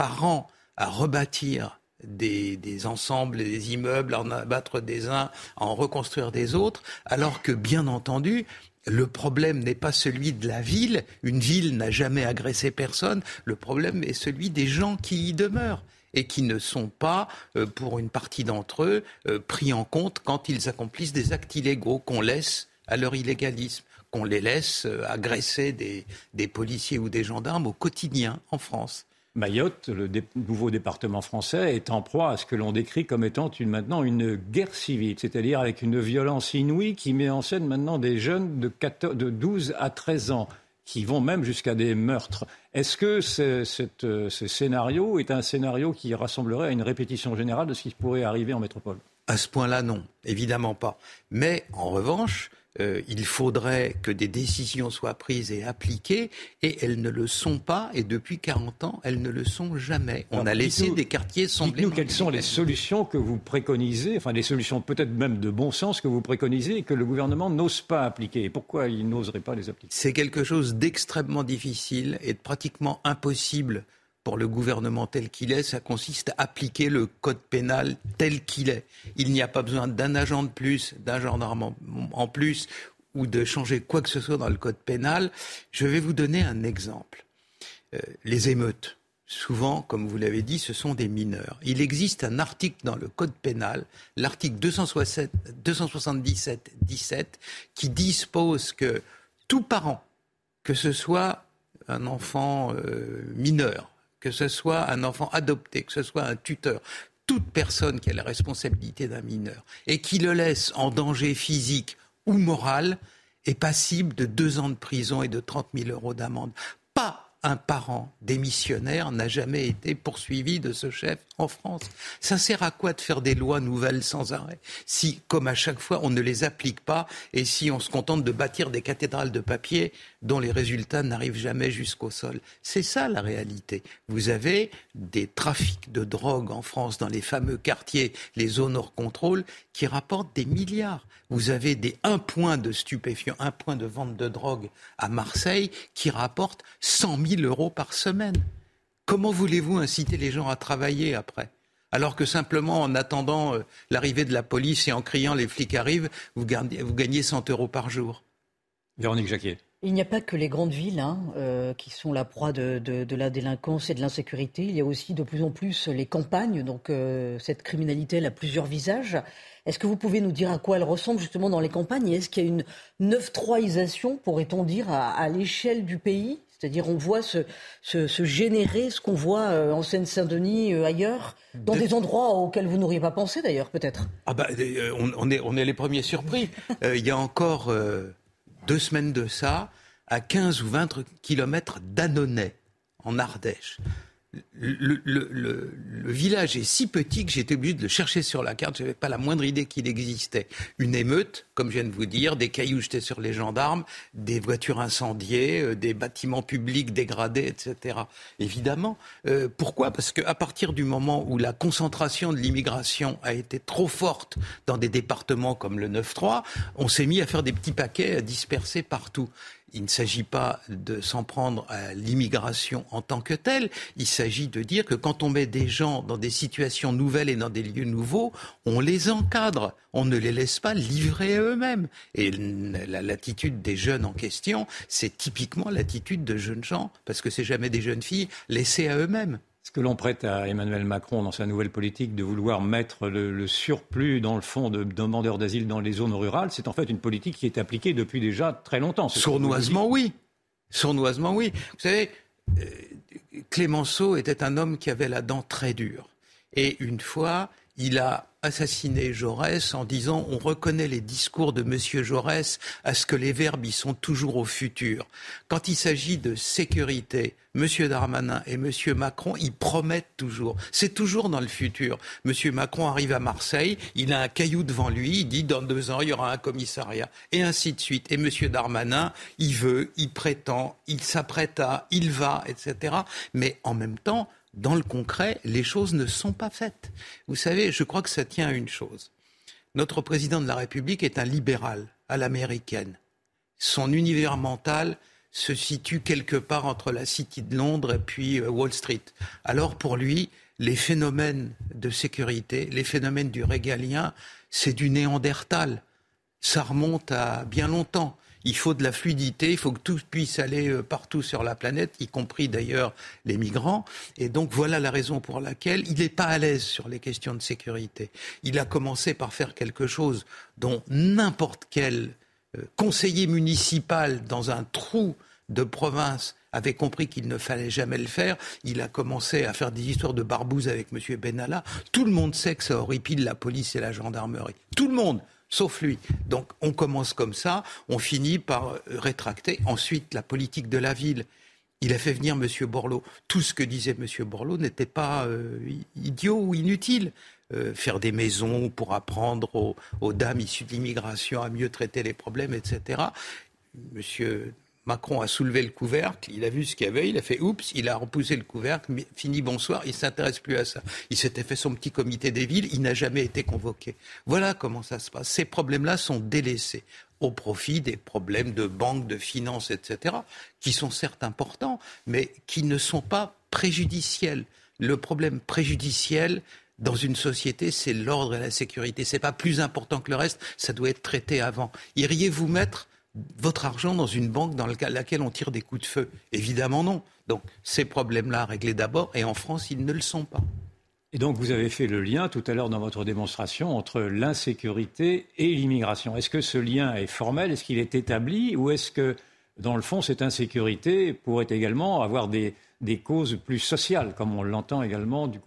par an à rebâtir des, ensembles, des immeubles, à en abattre des uns, à en reconstruire des autres, alors que, bien entendu, le problème n'est pas celui de la ville. Une ville n'a jamais agressé personne. Le problème est celui des gens qui y demeurent et qui ne sont pas, euh, pour une partie d'entre eux, euh, pris en compte quand ils accomplissent des actes illégaux qu'on laisse à leur illégalisme, qu'on les laisse euh, agresser des policiers ou des gendarmes au quotidien en France. Mayotte, le nouveau département français, est en proie à ce que l'on décrit comme étant maintenant une guerre civile, c'est-à-dire avec une violence inouïe qui met en scène maintenant des jeunes de, de 12 à 13 ans qui vont même jusqu'à des meurtres. Est-ce que ce, ce, scénario est un scénario qui rassemblerait à une répétition générale de ce qui pourrait arriver en métropole? À ce point-là, non, évidemment pas. Mais en revanche, euh, il faudrait que des décisions soient prises et appliquées, et elles ne le sont pas, et depuis 40 ans, elles ne le sont jamais. On a laissé des quartiers sombrer. Dites-nous quelles sont les solutions que vous préconisez, enfin des solutions peut-être même de bon sens que vous préconisez et que le gouvernement n'ose pas appliquer. Et pourquoi il n'oserait pas les appliquer? C'est quelque chose d'extrêmement difficile et de pratiquement impossible pour le gouvernement tel qu'il est, ça consiste à appliquer le code pénal tel qu'il est. Il n'y a pas besoin d'un agent de plus, d'un gendarme en plus, ou de changer quoi que ce soit dans le code pénal. Je vais vous donner un exemple. Euh, les émeutes. Souvent, comme vous l'avez dit, ce sont des mineurs. Il existe un article dans le Code pénal, l'article 277-17, qui dispose que tout parent, que ce soit un enfant euh, mineur, que ce soit un enfant adopté, que ce soit un tuteur, toute personne qui a la responsabilité d'un mineur et qui le laisse en danger physique ou moral est passible de deux ans de prison et de 30 000 euros d'amende. Pas un parent démissionnaire n'a jamais été poursuivi de ce chef en France. Ça sert à quoi de faire des lois nouvelles sans arrêt si, comme à chaque fois, on ne les applique pas et si on se contente de bâtir des cathédrales de papier dont les résultats n'arrivent jamais jusqu'au sol C'est ça la réalité. Vous avez des trafics de drogue en France dans les fameux quartiers, les zones hors contrôle, qui rapportent des milliards. Vous avez des un point de stupéfiants, un point de vente de drogue à Marseille qui rapporte 100 000 euros par semaine. Comment voulez-vous inciter les gens à travailler après? Alors que simplement en attendant euh, l'arrivée de la police et en criant les flics arrivent, vous gagnez, vous gagnez 100 euros par jour? Véronique Jacquier. Il n'y a pas que les grandes villes hein, euh, qui sont la proie de, la délinquance et de l'insécurité. Il y a aussi de plus en plus les campagnes. Donc euh, cette criminalité elle a plusieurs visages. Est-ce que vous pouvez nous dire à quoi elle ressemble justement dans les campagnes? Est-ce qu'il y a une neuf troisisation, pourrait-on dire, à, l'échelle du pays? C'est-à-dire on voit se, générer ce qu'on voit euh, en Seine-Saint-Denis, ailleurs, dans des endroits auxquels vous n'auriez pas pensé d'ailleurs, peut-être ah bah, on, est, on est les premiers surpris. [LAUGHS] il y a encore deux semaines de ça, à 15 ou 20 kilomètres d'Annonay, en Ardèche. Le, village est si petit que j'étais obligé de le chercher sur la carte. Je n'avais pas la moindre idée qu'il existait. Une émeute, comme je viens de vous dire, des cailloux jetés sur les gendarmes, des voitures incendiées, euh, des bâtiments publics dégradés, etc. Évidemment. Euh, pourquoi? Parce qu'à partir du moment où la concentration de l'immigration a été trop forte dans des départements comme le 9-3, on s'est mis à faire des petits paquets à disperser partout il ne s'agit pas de s'en prendre à l'immigration en tant que telle, il s'agit de dire que quand on met des gens dans des situations nouvelles et dans des lieux nouveaux, on les encadre, on ne les laisse pas livrer à eux-mêmes. Et l'attitude des jeunes en question, c'est typiquement l'attitude de jeunes gens, parce que c'est jamais des jeunes filles laissées à eux-mêmes. Ce que l'on prête à Emmanuel Macron dans sa nouvelle politique de vouloir mettre le, surplus dans le fond de demandeurs d'asile dans les zones rurales, c'est en fait une politique qui est appliquée depuis déjà très longtemps. Sournoisement, oui. Sournoisement, oui. Vous savez, euh, Clémenceau était un homme qui avait la dent très dure. Et une fois, il a assassiné Jaurès en disant on reconnaît les discours de M. Jaurès à ce que les verbes y sont toujours au futur. Quand il s'agit de sécurité, M. Darmanin et M. Macron, ils promettent toujours. C'est toujours dans le futur. M. Macron arrive à Marseille, il a un caillou devant lui, il dit dans deux ans, il y aura un commissariat, et ainsi de suite. Et M. Darmanin, il veut, il prétend, il s'apprête à, il va, etc. Mais en même temps, dans le concret, les choses ne sont pas faites. Vous savez, je crois que ça tient à une chose. Notre président de la République est un libéral à l'américaine. Son univers mental se situe quelque part entre la City de Londres et puis euh, Wall Street. Alors pour lui, les phénomènes de sécurité, les phénomènes du régalien, c'est du néandertal. Ça remonte à bien longtemps. Il faut de la fluidité, il faut que tout puisse aller euh, partout sur la planète, y compris d'ailleurs les migrants. Et donc voilà la raison pour laquelle il n'est pas à l'aise sur les questions de sécurité. Il a commencé par faire quelque chose dont n'importe quel euh, conseiller municipal dans un trou de province avait compris qu'il ne fallait jamais le faire. Il a commencé à faire des histoires de barbouze avec M. Benalla. Tout le monde sait que ça horripile la police et la gendarmerie. Tout le monde sauf lui. Donc on commence comme ça, on finit par rétracter. Ensuite, la politique de la ville. Il a fait venir M. Borloo. Tout ce que disait M. Borloo n'était pas euh, idiot ou inutile. Euh, faire des maisons pour apprendre aux, aux dames issues de l'immigration à mieux traiter les problèmes, etc. Monsieur Macron a soulevé le couvercle, il a vu ce qu'il y avait, il a fait oups, il a repoussé le couvercle, fini bonsoir, il s'intéresse plus à ça. Il s'était fait son petit comité des villes, il n'a jamais été convoqué. Voilà comment ça se passe. Ces problèmes-là sont délaissés au profit des problèmes de banque, de finances, etc., qui sont certes importants, mais qui ne sont pas préjudiciels. Le problème préjudiciel, dans une société, c'est l'ordre et la sécurité. C'est pas plus important que le reste, ça doit être traité avant. Iriez-vous mettre votre argent dans une banque dans laquelle on tire des coups de feu Évidemment non. Donc ces problèmes-là à régler d'abord, et en France, ils ne le sont pas. Et donc vous avez fait le lien tout à l'heure dans votre démonstration entre l'insécurité et l'immigration. Est-ce que ce lien est formel? Est-ce qu'il est établi? Ou est-ce que, dans le fond, cette insécurité pourrait également avoir des, causes plus sociales, comme on l'entend également du,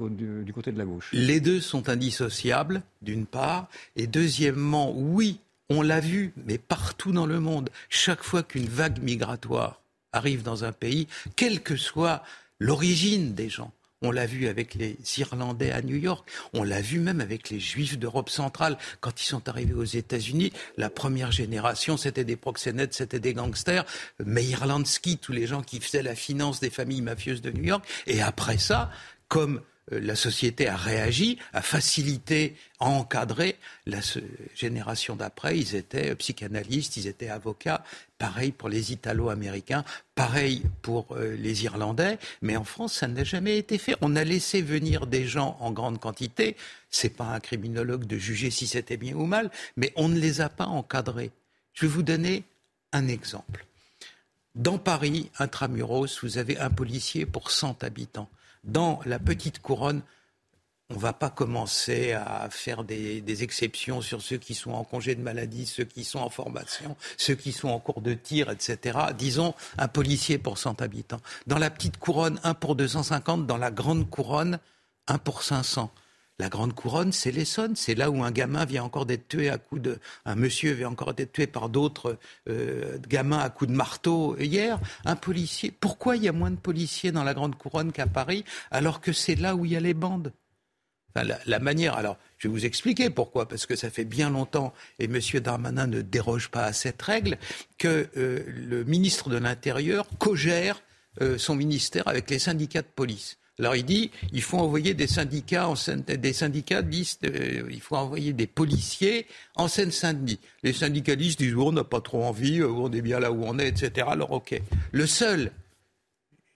du, côté de la gauche? Les deux sont indissociables, d'une part. Et deuxièmement, oui, on l'a vu, mais partout dans le monde, chaque fois qu'une vague migratoire arrive dans un pays, quelle que soit l'origine des gens, on l'a vu avec les Irlandais à New York. On l'a vu même avec les Juifs d'Europe centrale. Quand ils sont arrivés aux États-Unis, la première génération, c'était des proxénètes, c'était des gangsters. Meyer Lansky, tous les gens qui faisaient la finance des familles mafieuses de New York. Et après ça, comme la société a réagi, a facilité, a encadré. La génération d'après, ils étaient psychanalystes, ils étaient avocats. Pareil pour les Italo-Américains, pareil pour euh, les Irlandais. Mais en France, ça n'a jamais été fait. On a laissé venir des gens en grande quantité. C'est pas un criminologue de juger si c'était bien ou mal, mais on ne les a pas encadrés. Je vais vous donner un exemple. Dans Paris, intramuros, vous avez un policier pour 100 habitants dans la petite couronne, on ne va pas commencer à faire des, exceptions sur ceux qui sont en congé de maladie, ceux qui sont en formation, ceux qui sont en cours de tir, etc. Disons un policier pour 100 habitants. Dans la petite couronne, un pour 250. Dans la grande couronne, un pour 500. La Grande Couronne, c'est l'Essonne. C'est là où un gamin vient encore d'être tué à coups de. Un monsieur vient encore d'être tué par d'autres euh, gamins à coups de marteau hier. Un policier. Pourquoi il y a moins de policiers dans la Grande Couronne qu'à Paris, alors que c'est là où il y a les bandes? La, manière. Alors, je vais vous expliquer pourquoi, parce que ça fait bien longtemps, et M. Darmanin ne déroge pas à cette règle, que euh, le ministre de l'Intérieur cogère euh, son ministère avec les syndicats de police. Alors il dit, il faut envoyer des syndicats, en des syndicats disent, euh, il faut envoyer des policiers en Seine-Saint-Denis. Les syndicalistes disent, oh, on n'a pas trop envie, euh, on est bien là où on est, etc. Alors ok. Le seul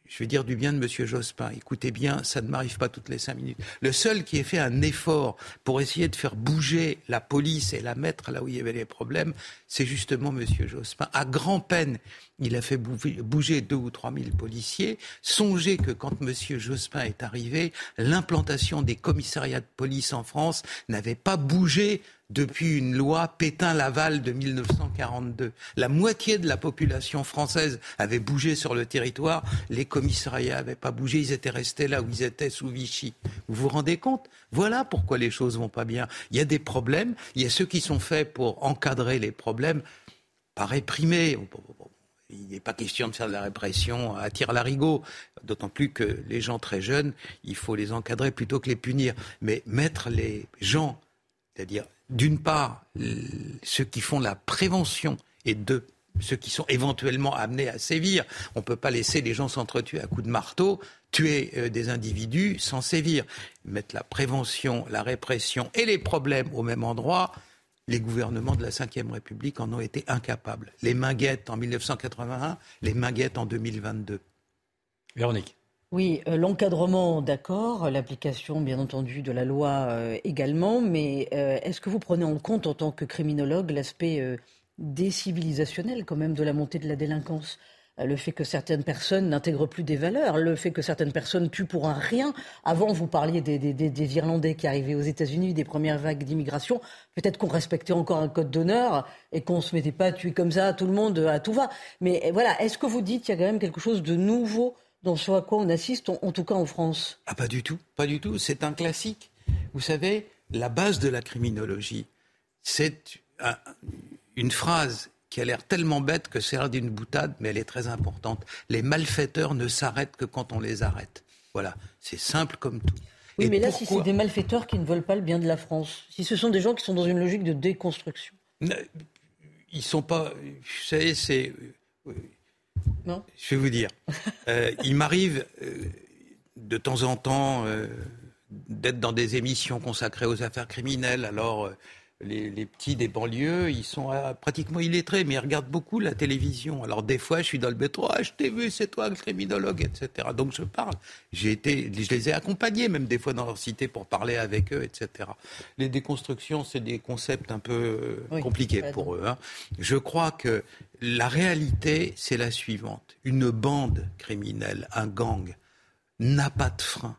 je vais dire du bien de M. Jospin. Écoutez bien, ça ne m'arrive pas toutes les cinq minutes. Le seul qui ait fait un effort pour essayer de faire bouger la police et la mettre là où il y avait les problèmes, c'est justement M. Jospin. À grand peine, il a fait bouger deux ou trois mille policiers. Songez que quand M. Jospin est arrivé, l'implantation des commissariats de police en France n'avait pas bougé depuis une loi Pétain-Laval de 1942. La moitié de la population française avait bougé sur le territoire, les commissariats n'avaient pas bougé, ils étaient restés là où ils étaient sous Vichy. Vous vous rendez compte? Voilà pourquoi les choses vont pas bien. Il y a des problèmes, il y a ceux qui sont faits pour encadrer les problèmes, pas réprimer. Il n'est pas question de faire de la répression à tir larigot, d'autant plus que les gens très jeunes, il faut les encadrer plutôt que les punir. Mais mettre les gens, c'est-à-dire d'une part, ceux qui font la prévention et de ceux qui sont éventuellement amenés à sévir. On ne peut pas laisser les gens s'entretuer à coups de marteau, tuer euh, des individus sans sévir. Mettre la prévention, la répression et les problèmes au même endroit, les gouvernements de la Ve République en ont été incapables. Les Minguettes en 1981, les Minguettes en 2022. Véronique. Oui, euh, l'encadrement, d'accord, l'application, bien entendu, de la loi euh, également, mais euh, est-ce que vous prenez en compte, en tant que criminologue, l'aspect décivilisationnel quand même de la montée de la délinquance? Le fait que certaines personnes n'intègrent plus des valeurs, le fait que certaines personnes tuent pour un rien. Avant, vous parliez des, Irlandais qui arrivaient aux États-Unis, des premières vagues d'immigration. Peut-être qu'on respectait encore un code d'honneur et qu'on ne se mettait pas à tuer comme ça tout le monde à tout va. Mais voilà, est-ce que vous dites qu'il y a quand même quelque chose de nouveau dans ce à quoi on assiste, en, tout cas en France Ah, pas du tout, pas du tout. C'est un classique. Vous savez, la base de la criminologie, c'est une phrase qui a l'air tellement bête que c'est l'air d'une boutade, mais elle est très importante. Les malfaiteurs ne s'arrêtent que quand on les arrête. Voilà, c'est simple comme tout. Oui, mais là, si c'est des malfaiteurs qui ne veulent pas le bien de la France, si ce sont des gens qui sont dans une logique de déconstruction. Ils sont pas. Vous savez, c'est non Je vais vous dire. [LAUGHS] Euh, il m'arrive euh, de temps en temps euh, d'être dans des émissions consacrées aux affaires criminelles. Alors, les, petits des banlieues, ils sont pratiquement illettrés, mais ils regardent beaucoup la télévision. Alors des fois, je suis dans le métro, ah, je t'ai vu, c'est toi le criminologue, etc. Donc je parle. J'ai été, je les ai accompagnés, même des fois dans leur cité pour parler avec eux, etc. Les déconstructions, c'est des concepts un peu compliqués pour eux. Hein. Je crois que la réalité, c'est la suivante. Une bande criminelle, un gang, n'a pas de frein.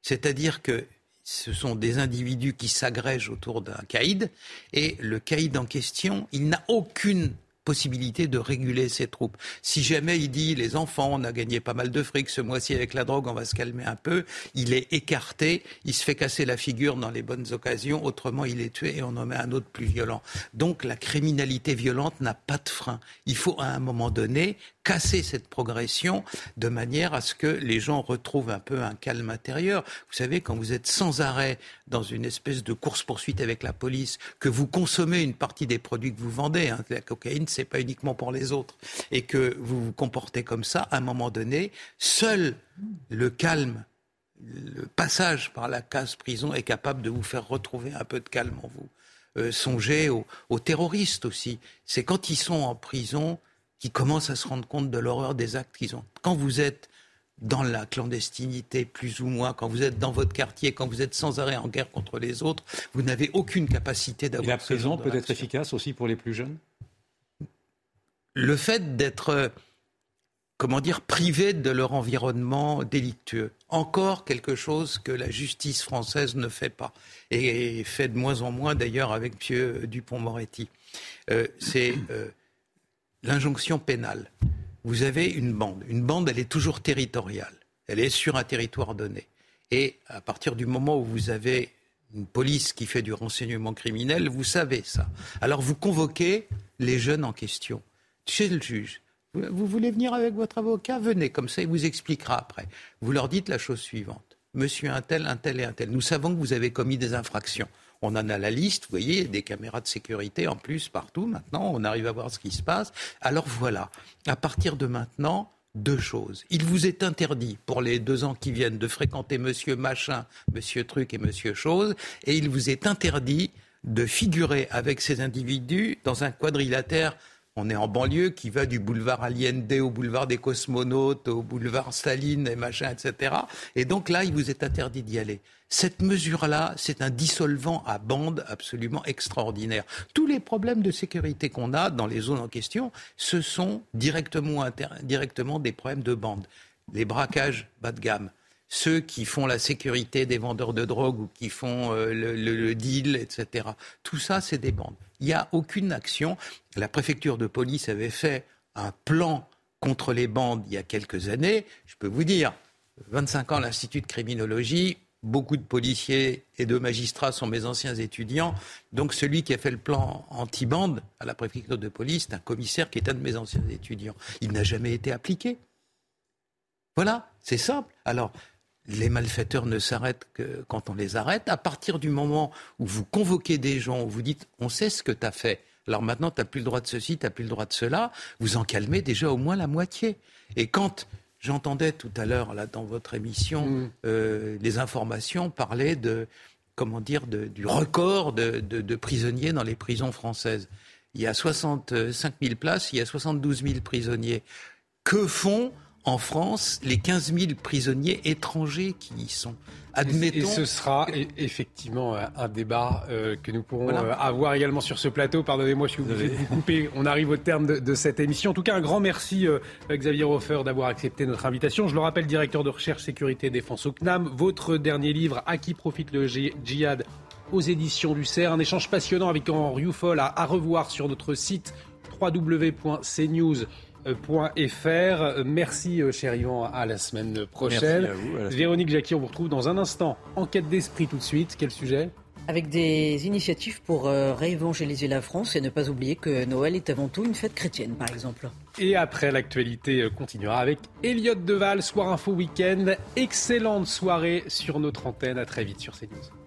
C'est-à-dire que ce sont des individus qui s'agrègent autour d'un caïd, et le caïd en question, il n'a aucune possibilité de réguler ses troupes. Si jamais il dit les enfants, on a gagné pas mal de fric ce mois-ci avec la drogue, on va se calmer un peu, il est écarté, il se fait casser la figure dans les bonnes occasions, autrement il est tué et on en met un autre plus violent. Donc la criminalité violente n'a pas de frein. Il faut à un moment donné casser cette progression de manière à ce que les gens retrouvent un peu un calme intérieur. Vous savez, quand vous êtes sans arrêt dans une espèce de course-poursuite avec la police, que vous consommez une partie des produits que vous vendez, hein, la cocaïne, c'est pas uniquement pour les autres, et que vous vous comportez comme ça, à un moment donné, seul le calme le passage par la case prison est capable de vous faire retrouver un peu de calme en vous. Euh, songez aux terroristes aussi. C'est quand ils sont en prison qui commencent à se rendre compte de l'horreur des actes qu'ils ont. Quand vous êtes dans la clandestinité, plus ou moins, quand vous êtes dans votre quartier, quand vous êtes sans arrêt en guerre contre les autres, vous n'avez aucune capacité d'avoir. La prison peut être efficace aussi pour les plus jeunes? Le fait d'être, comment dire, privé de leur environnement délictueux. Encore quelque chose que la justice française ne fait pas. Et fait de moins en moins d'ailleurs avec M. Dupont-Moretti. Euh, c'est. Euh, l'injonction pénale. Vous avez une bande. Une bande, elle est toujours territoriale. Elle est sur un territoire donné. Et à partir du moment où vous avez une police qui fait du renseignement criminel, vous savez ça. Alors vous convoquez les jeunes en question chez le juge. Vous voulez venir avec votre avocat? Venez, comme ça il vous expliquera après. Vous leur dites la chose suivante. Monsieur un tel, un tel et un tel, nous savons que vous avez commis des infractions. On en a la liste, vous voyez, des caméras de sécurité en plus partout. Maintenant, on arrive à voir ce qui se passe. Alors voilà, à partir de maintenant, deux choses. Il vous est interdit, pour les deux ans qui viennent, de fréquenter monsieur machin, monsieur truc et monsieur chose, et il vous est interdit de figurer avec ces individus dans un quadrilatère on est en banlieue qui va du boulevard Allende au boulevard des cosmonautes, au boulevard Staline et machin, etc. Et donc là, il vous est interdit d'y aller. Cette mesure-là, c'est un dissolvant à bande absolument extraordinaire. Tous les problèmes de sécurité qu'on a dans les zones en question, ce sont directement, indirectement des problèmes de bande. Les braquages bas de gamme, ceux qui font la sécurité des vendeurs de drogue ou qui font euh, le, deal, etc. Tout ça, c'est des bandes. Il n'y a aucune action. La préfecture de police avait fait un plan contre les bandes il y a quelques années. Je peux vous dire, 25 ans l'Institut de criminologie, beaucoup de policiers et de magistrats sont mes anciens étudiants. Donc celui qui a fait le plan anti-bande à la préfecture de police, c'est un commissaire qui est un de mes anciens étudiants. Il n'a jamais été appliqué. Voilà, c'est simple. Alors, les malfaiteurs ne s'arrêtent que quand on les arrête. À partir du moment où vous convoquez des gens, où vous dites on sait ce que tu as fait, alors maintenant tu n'as plus le droit de ceci, tu n'as plus le droit de cela, vous en calmez déjà au moins la moitié. Et quand j'entendais tout à l'heure là dans votre émission mm. euh, les informations parler de comment dire du record de, de, prisonniers dans les prisons françaises. Il y a 65 000 places, il y a 72 000 prisonniers. Que font en France les 15 000 prisonniers étrangers qui y sont. Admettons... Et ce sera e-, effectivement un débat euh, que nous pourrons euh, avoir également sur ce plateau. Pardonnez-moi, je suis obligé de vous couper. On arrive au terme de, cette émission. En tout cas, un grand merci euh, Xavier Hofer d'avoir accepté notre invitation. Je le rappelle, directeur de recherche sécurité et défense au CNAM. Votre dernier livre, À qui profite le djihad aux éditions du CERF. Un échange passionnant avec Henri Youfol à, à revoir sur notre site www.cnews.fr fr. Merci, euh, cher Yvan. À la semaine prochaine. Véronique Jacquier, on vous retrouve dans un instant. Enquête d'esprit tout de suite. Quel sujet? Avec des initiatives pour euh, réévangéliser la France et ne pas oublier que Noël est avant tout une fête chrétienne, par exemple. Et après, l'actualité euh, continuera avec Elliott Deval, Soir Info Week-end. Excellente soirée sur notre antenne. À très vite sur CNews.